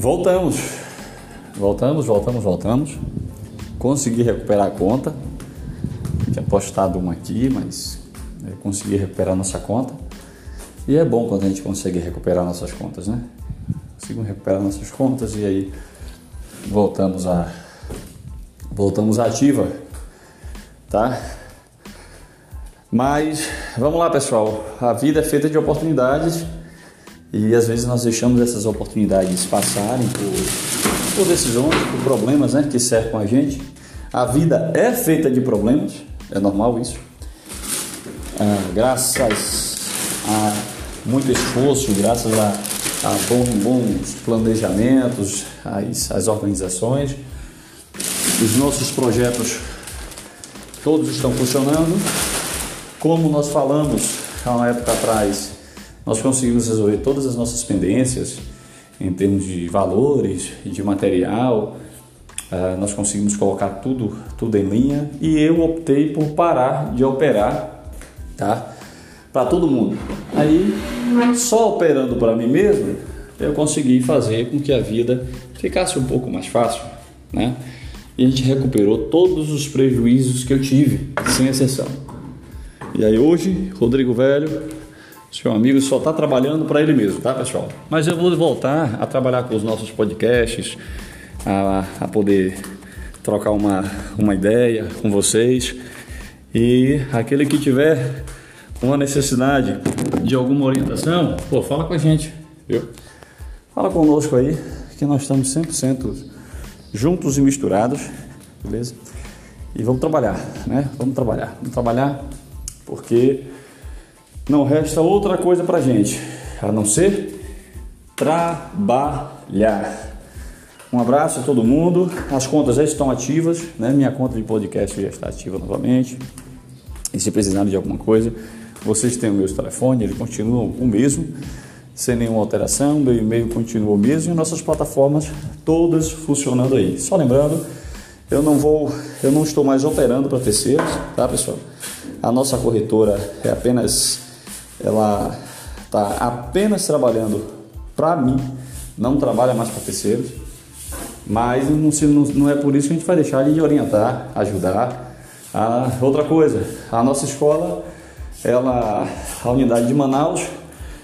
Voltamos, voltamos, voltamos, voltamos. Consegui recuperar a conta. Tinha postado uma aqui, mas né, consegui recuperar nossa conta. E é bom quando a gente consegue recuperar nossas contas, né? Conseguimos recuperar nossas contas e aí voltamos a voltamos à ativa, tá? Mas vamos lá, pessoal. A vida é feita de oportunidades e às vezes nós deixamos essas oportunidades passarem por, por decisões, por problemas né, que cercam a gente. A vida é feita de problemas, é normal isso. Ah, graças a muito esforço, graças a, a bons, bons planejamentos, as, as organizações, os nossos projetos todos estão funcionando. Como nós falamos há uma época atrás, nós conseguimos resolver todas as nossas pendências em termos de valores, de material, uh, nós conseguimos colocar tudo, tudo em linha e eu optei por parar de operar, tá? Para todo mundo. Aí, só operando para mim mesmo, eu consegui fazer com que a vida ficasse um pouco mais fácil, né? E a gente recuperou todos os prejuízos que eu tive, sem exceção. E aí hoje, Rodrigo Velho, seu amigo só está trabalhando para ele mesmo, tá, pessoal? Mas eu vou voltar a trabalhar com os nossos podcasts, a, a poder trocar uma, uma ideia com vocês. E aquele que tiver uma necessidade de alguma orientação, pô, fala com a gente, viu? Fala conosco aí, que nós estamos 100% juntos e misturados, beleza? E vamos trabalhar, né? Vamos trabalhar, vamos trabalhar porque não resta outra coisa para gente a não ser trabalhar. Um abraço a todo mundo. As contas já estão ativas, né? Minha conta de podcast já está ativa novamente. E se precisarem de alguma coisa, vocês têm o meu telefone, ele continua o mesmo, sem nenhuma alteração. Meu e-mail continua o mesmo e nossas plataformas todas funcionando aí. Só lembrando, eu não vou, eu não estou mais operando para terceiros, tá, pessoal? A nossa corretora é apenas ela está apenas trabalhando para mim, não trabalha mais para terceiros, mas não, não é por isso que a gente vai deixar de orientar, ajudar. A outra coisa, a nossa escola, ela, a unidade de Manaus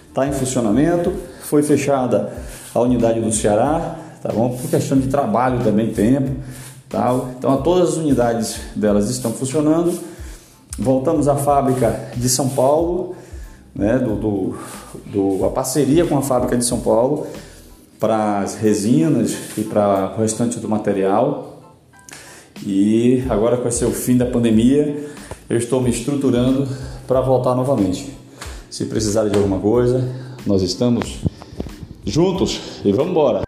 está em funcionamento, foi fechada a unidade do Ceará, tá bom? Por questão de trabalho também, tempo, tal. Então, todas as unidades delas estão funcionando. Voltamos à fábrica de São Paulo, né, do, do, do, a parceria com a fábrica de São Paulo para as resinas e para o restante do material. E agora com esse fim da pandemia, eu estou me estruturando para voltar novamente. Se precisar de alguma coisa, nós estamos juntos e vamos embora.